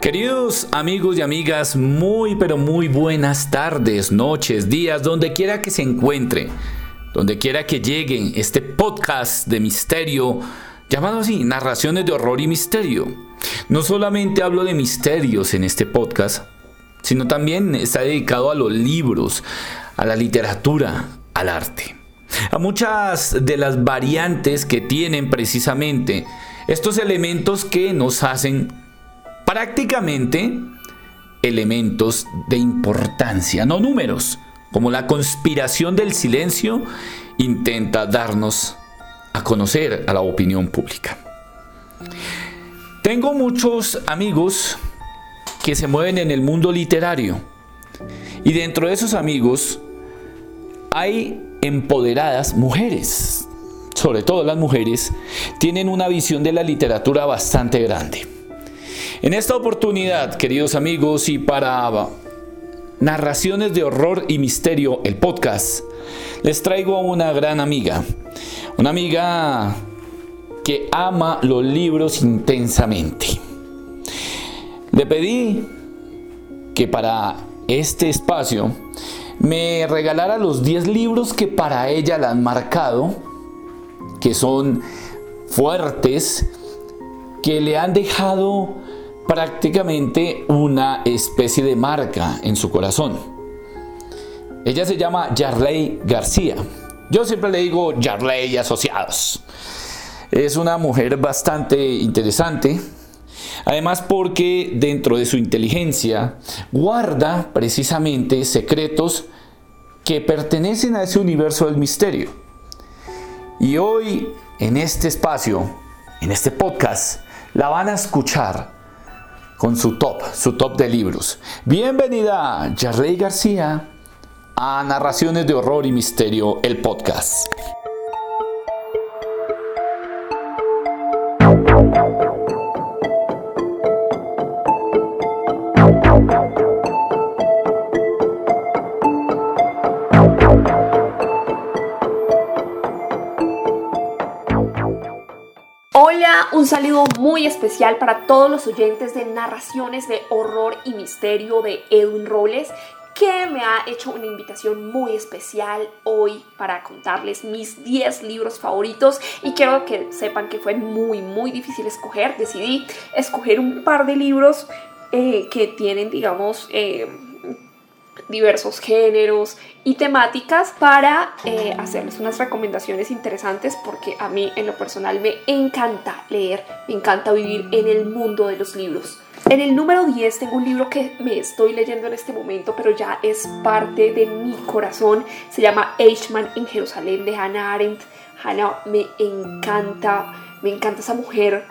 Queridos amigos y amigas, muy pero muy buenas tardes, noches, días, donde quiera que se encuentren, donde quiera que lleguen este podcast de misterio, llamado así, Narraciones de Horror y Misterio. No solamente hablo de misterios en este podcast, sino también está dedicado a los libros, a la literatura, al arte. A muchas de las variantes que tienen precisamente estos elementos que nos hacen prácticamente elementos de importancia, no números, como la conspiración del silencio intenta darnos a conocer a la opinión pública. Tengo muchos amigos que se mueven en el mundo literario y dentro de esos amigos hay empoderadas mujeres, sobre todo las mujeres, tienen una visión de la literatura bastante grande. En esta oportunidad, queridos amigos, y para Narraciones de Horror y Misterio, el podcast, les traigo a una gran amiga. Una amiga que ama los libros intensamente. Le pedí que para este espacio me regalara los 10 libros que para ella la han marcado, que son fuertes, que le han dejado prácticamente una especie de marca en su corazón. Ella se llama Yarley García. Yo siempre le digo Yarley Asociados. Es una mujer bastante interesante, además porque dentro de su inteligencia guarda precisamente secretos que pertenecen a ese universo del misterio. Y hoy, en este espacio, en este podcast, la van a escuchar con su top, su top de libros. Bienvenida, Jarley García, a Narraciones de Horror y Misterio, el podcast. Un saludo muy especial para todos los oyentes de narraciones de horror y misterio de Edwin Robles, que me ha hecho una invitación muy especial hoy para contarles mis 10 libros favoritos. Y quiero que sepan que fue muy muy difícil escoger, decidí escoger un par de libros eh, que tienen digamos eh, diversos géneros y temáticas para eh, hacerles unas recomendaciones interesantes porque a mí en lo personal me encanta leer, me encanta vivir en el mundo de los libros. En el número 10 tengo un libro que me estoy leyendo en este momento, pero ya es parte de mi corazón. Se llama Eichmann en Jerusalén de Hannah Arendt. Hannah me encanta, me encanta esa mujer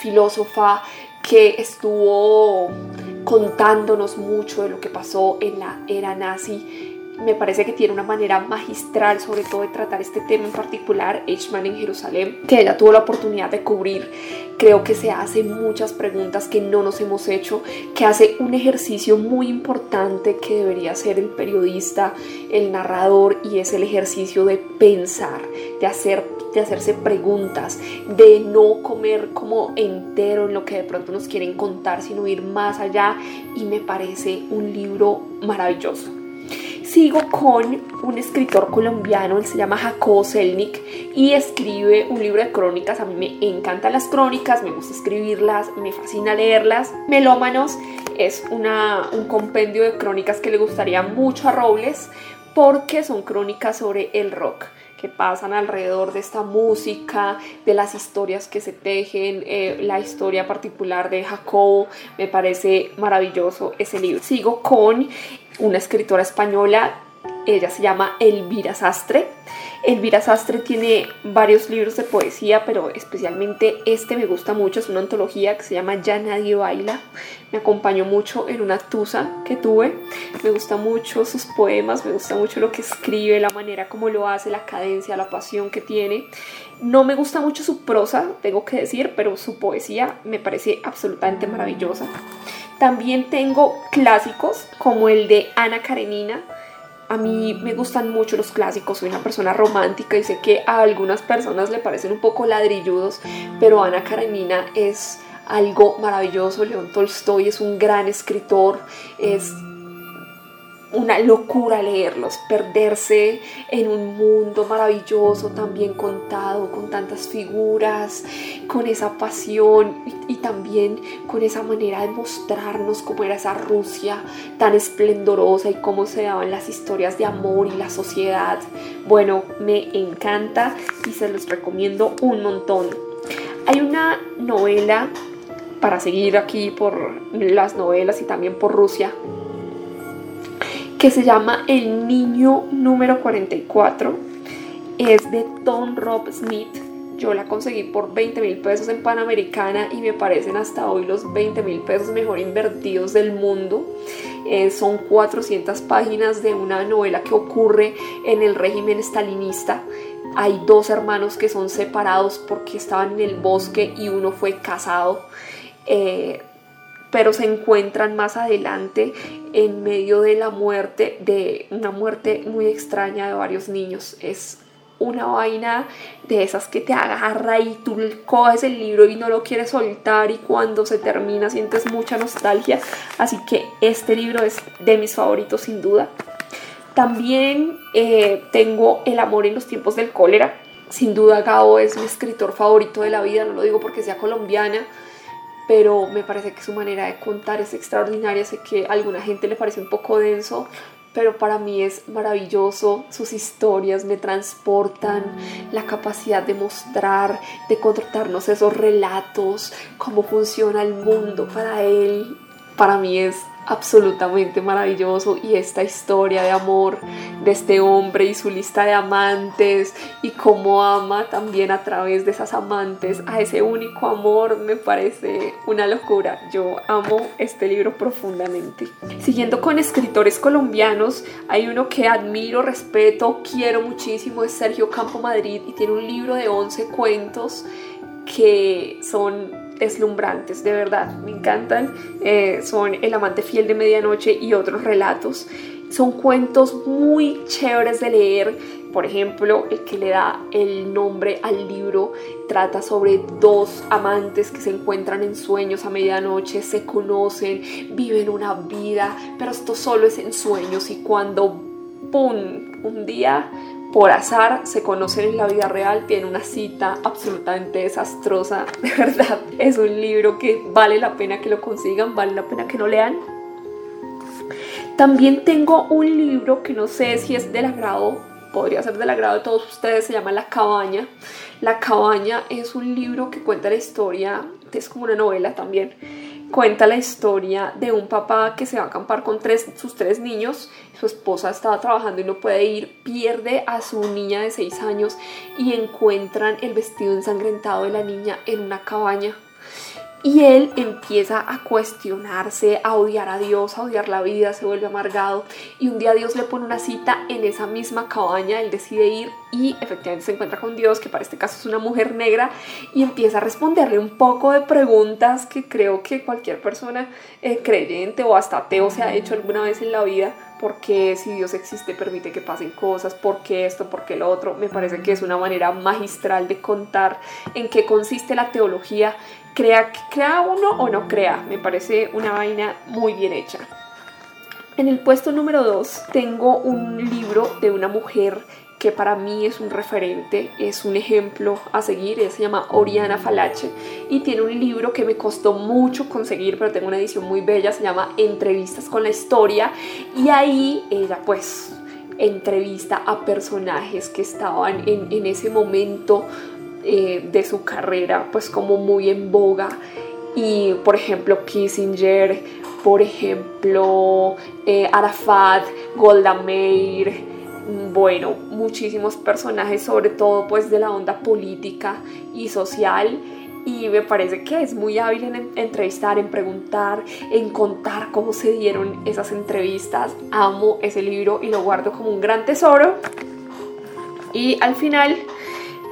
filósofa que estuvo contándonos mucho de lo que pasó en la era nazi. Me parece que tiene una manera magistral sobre todo de tratar este tema en particular, Eichmann en Jerusalén, que ella tuvo la oportunidad de cubrir. Creo que se hace muchas preguntas que no nos hemos hecho, que hace un ejercicio muy importante que debería hacer el periodista, el narrador, y es el ejercicio de pensar, de hacer de hacerse preguntas, de no comer como entero en lo que de pronto nos quieren contar, sino ir más allá y me parece un libro maravilloso. Sigo con un escritor colombiano, él se llama Jacobo Selnik y escribe un libro de crónicas. A mí me encantan las crónicas, me gusta escribirlas, me fascina leerlas. Melómanos es una, un compendio de crónicas que le gustaría mucho a Robles porque son crónicas sobre el rock que pasan alrededor de esta música, de las historias que se tejen, eh, la historia particular de Jacobo, me parece maravilloso ese libro. Sigo con una escritora española, ella se llama Elvira Sastre. Elvira Sastre tiene varios libros de poesía, pero especialmente este me gusta mucho, es una antología que se llama Ya nadie baila. Me acompañó mucho en una tusa que tuve. Me gusta mucho sus poemas, me gusta mucho lo que escribe, la manera como lo hace, la cadencia, la pasión que tiene. No me gusta mucho su prosa, tengo que decir, pero su poesía me parece absolutamente maravillosa. También tengo clásicos como el de Ana Karenina, a mí me gustan mucho los clásicos, soy una persona romántica y sé que a algunas personas le parecen un poco ladrilludos, pero Ana Karenina es algo maravilloso. León Tolstoy es un gran escritor, es una locura leerlos, perderse en un mundo maravilloso, tan bien contado, con tantas figuras, con esa pasión y, también con esa manera de mostrarnos cómo era esa Rusia tan esplendorosa y cómo se daban las historias de amor y la sociedad. Bueno, me encanta y se los recomiendo un montón. Hay una novela, para seguir aquí por las novelas y también por Rusia, que se llama El Niño número 44. Es de Tom Rob Smith. Yo la conseguí por 20 mil pesos en Panamericana y me parecen hasta hoy los 20 mil pesos mejor invertidos del mundo. Eh, son 400 páginas de una novela que ocurre en el régimen estalinista. Hay dos hermanos que son separados porque estaban en el bosque y uno fue casado. Eh, pero se encuentran más adelante en medio de la muerte, de una muerte muy extraña de varios niños. Es una vaina de esas que te agarra y tú coges el libro y no lo quieres soltar y cuando se termina sientes mucha nostalgia. Así que este libro es de mis favoritos sin duda. También eh, tengo El amor en los tiempos del cólera. Sin duda Gao es mi escritor favorito de la vida, no lo digo porque sea colombiana, pero me parece que su manera de contar es extraordinaria. Sé que a alguna gente le parece un poco denso, pero para mí es maravilloso. Sus historias me transportan, la capacidad de mostrar, de contarnos esos relatos, cómo funciona el mundo para él. Para mí es absolutamente maravilloso y esta historia de amor de este hombre y su lista de amantes y cómo ama también a través de esas amantes a ese único amor me parece una locura. Yo amo este libro profundamente. Siguiendo con escritores colombianos, hay uno que admiro, respeto, quiero muchísimo, es Sergio Campo Madrid y tiene un libro de 11 cuentos que son deslumbrantes, de verdad, me encantan. Eh, son El amante fiel de medianoche y otros relatos. Son cuentos muy chéveres de leer. Por ejemplo, el que le da el nombre al libro trata sobre dos amantes que se encuentran en sueños a medianoche, se conocen, viven una vida, pero esto solo es en sueños y cuando, ¡pum!, un día por azar se conocen en la vida real, tiene una cita absolutamente desastrosa, de verdad. Es un libro que vale la pena que lo consigan, vale la pena que lo lean. También tengo un libro que no sé si es del agrado, podría ser del agrado de todos ustedes, se llama La cabaña. La cabaña es un libro que cuenta la historia, es como una novela también, cuenta la historia de un papá que se va a acampar con tres, sus tres niños, su esposa estaba trabajando y no puede ir, pierde a su niña de seis años y encuentran el vestido ensangrentado de la niña en una cabaña. Y él empieza a cuestionarse, a odiar a Dios, a odiar la vida, se vuelve amargado. Y un día Dios le pone una cita en esa misma cabaña, él decide ir y efectivamente se encuentra con Dios, que para este caso es una mujer negra, y empieza a responderle un poco de preguntas que creo que cualquier persona eh, creyente o hasta ateo se ha hecho alguna vez en la vida. ¿Por qué si Dios existe permite que pasen cosas? ¿Por qué esto? ¿Por qué lo otro? Me parece que es una manera magistral de contar en qué consiste la teología crea, crea uno o no crea, me parece una vaina muy bien hecha. En el puesto número 2 tengo un libro de una mujer que para mí es un referente, es un ejemplo a seguir, ella se llama Oriana Falache y tiene un libro que me costó mucho conseguir, pero tengo una edición muy bella, se llama Entrevistas con la Historia y ahí ella pues entrevista a personajes que estaban en, ese momento eh, de su carrera pues como muy en boga y por ejemplo Kissinger, por ejemplo eh, Arafat, Golda Meir, bueno, muchísimos personajes sobre todo pues de la onda política y social y me parece que es muy hábil en entrevistar, en preguntar, en contar cómo se dieron esas entrevistas. Amo ese libro y lo guardo como un gran tesoro. Y al final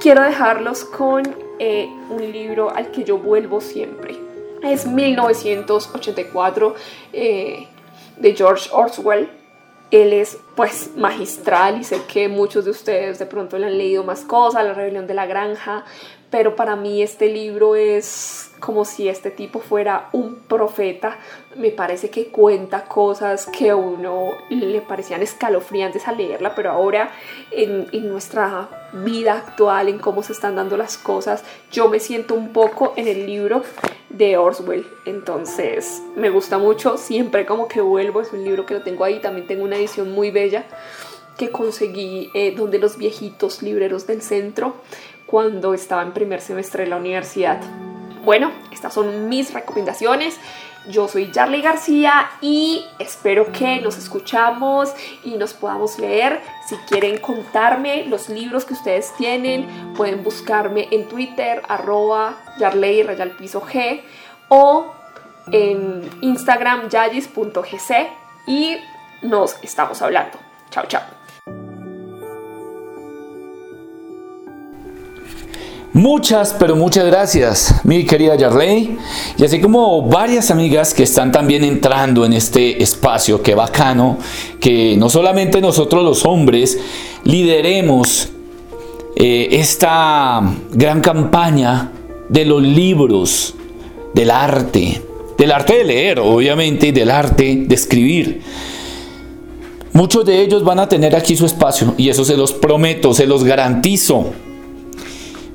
quiero dejarlos con eh, un libro al que yo vuelvo siempre. Es 1984 eh, de George Orwell. Él es pues magistral y sé que muchos de ustedes de pronto le han leído más cosas, La rebelión de la granja, pero para mí este libro es como si este tipo fuera un profeta. Me parece que cuenta cosas que a uno le parecían escalofriantes al leerla, pero ahora en, en, nuestra vida actual, en cómo se están dando las cosas, yo me siento un poco en el libro de Orswell. Entonces me gusta mucho, siempre como que vuelvo, es un libro que lo tengo ahí, también tengo una edición muy bella que conseguí eh, donde los viejitos libreros del centro cuando estaba en primer semestre de la universidad. Bueno, estas son mis recomendaciones. Yo soy Jarley García y espero que nos escuchamos y nos podamos leer. Si quieren contarme los libros que ustedes tienen, pueden buscarme en Twitter, arroba Yarley Piso G o en Instagram yayis.gc y nos estamos hablando. Chao, chao. Muchas, pero muchas gracias, mi querida Yarley. Y así como varias amigas que están también entrando en este espacio, que bacano, que no solamente nosotros los hombres lideremos eh, esta gran campaña de los libros, del arte, del arte de leer, obviamente, y del arte de escribir. Muchos de ellos van a tener aquí su espacio y eso se los prometo, se los garantizo.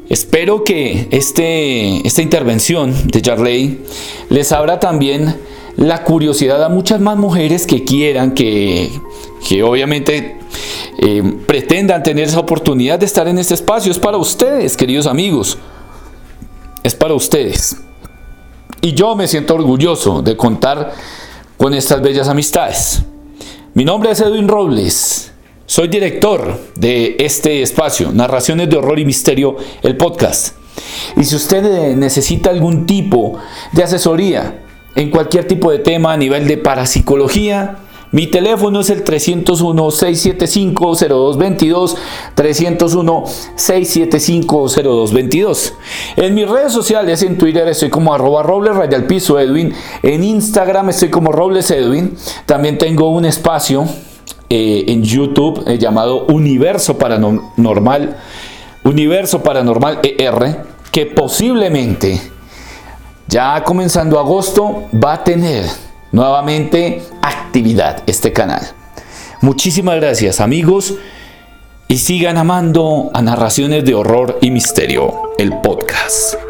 Espero que este, esta intervención de Jarley les abra también la curiosidad a muchas más mujeres que quieran, que, que obviamente eh, pretendan tener esa oportunidad de estar en este espacio. Es para ustedes, queridos amigos. Es para ustedes. Y yo me siento orgulloso de contar con estas bellas amistades. Mi nombre es Edwin Robles. Soy director de este espacio, Narraciones de Horror y Misterio, el podcast. Y si usted eh, necesita algún tipo de asesoría en cualquier tipo de tema a nivel de parapsicología, mi teléfono es el 301-675-0222, 301-675-0222. En mis redes sociales, en Twitter estoy como arroba robles Edwin, en Instagram estoy como robles Edwin, también tengo un espacio eh, en YouTube eh, llamado Universo Paranormal, Universo Paranormal ER, que posiblemente ya comenzando agosto va a tener nuevamente actividad este canal. Muchísimas gracias amigos y sigan amando a Narraciones de Horror y Misterio, el podcast.